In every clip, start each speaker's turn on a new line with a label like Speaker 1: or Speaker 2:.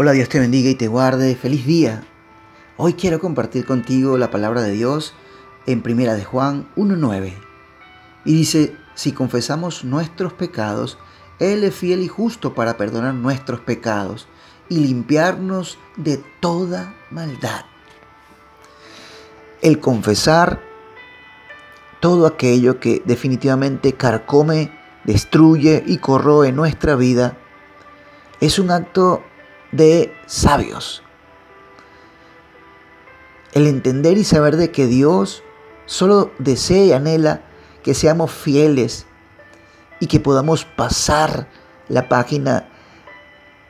Speaker 1: Hola, Dios te bendiga y te guarde. Feliz día. Hoy quiero compartir contigo la palabra de Dios en Primera de Juan 1:9. Y dice, si confesamos nuestros pecados, él es fiel y justo para perdonar nuestros pecados y limpiarnos de toda maldad. El confesar todo aquello que definitivamente carcome, destruye y corroe nuestra vida es un acto de sabios. El entender y saber de que Dios solo desea y anhela que seamos fieles y que podamos pasar la página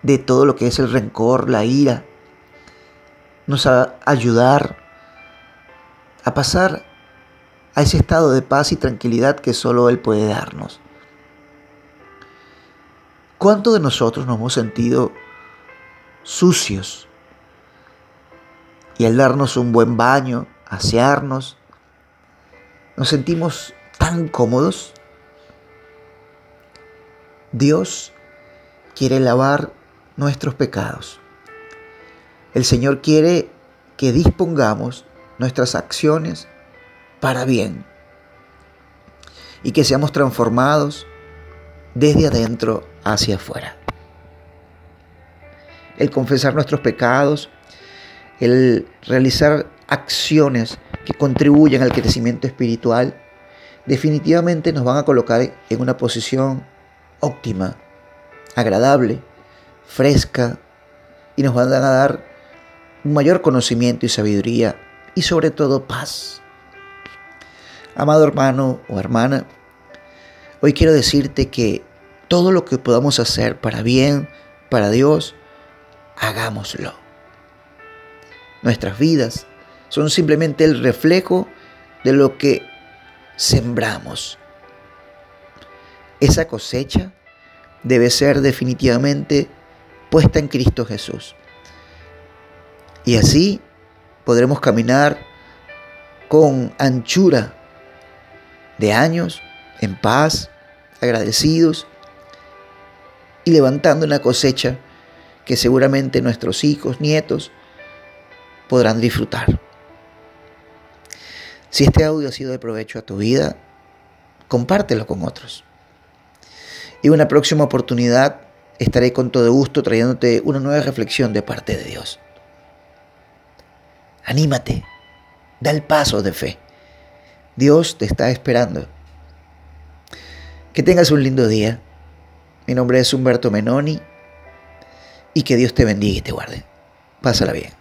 Speaker 1: de todo lo que es el rencor, la ira. Nos va a ayudar a pasar a ese estado de paz y tranquilidad que solo Él puede darnos. ¿Cuántos de nosotros nos hemos sentido sucios. Y al darnos un buen baño, asearnos, nos sentimos tan cómodos. Dios quiere lavar nuestros pecados. El Señor quiere que dispongamos nuestras acciones para bien y que seamos transformados desde adentro hacia afuera el confesar nuestros pecados, el realizar acciones que contribuyan al crecimiento espiritual, definitivamente nos van a colocar en una posición óptima, agradable, fresca, y nos van a dar un mayor conocimiento y sabiduría y sobre todo paz. Amado hermano o hermana, hoy quiero decirte que todo lo que podamos hacer para bien, para Dios, hagámoslo. Nuestras vidas son simplemente el reflejo de lo que sembramos. Esa cosecha debe ser definitivamente puesta en Cristo Jesús. Y así podremos caminar con anchura de años, en paz, agradecidos y levantando una cosecha que seguramente nuestros hijos, nietos podrán disfrutar. Si este audio ha sido de provecho a tu vida, compártelo con otros. Y una próxima oportunidad estaré con todo gusto trayéndote una nueva reflexión de parte de Dios. Anímate, da el paso de fe. Dios te está esperando. Que tengas un lindo día. Mi nombre es Humberto Menoni y que Dios te bendiga y te guarde. Pásala bien.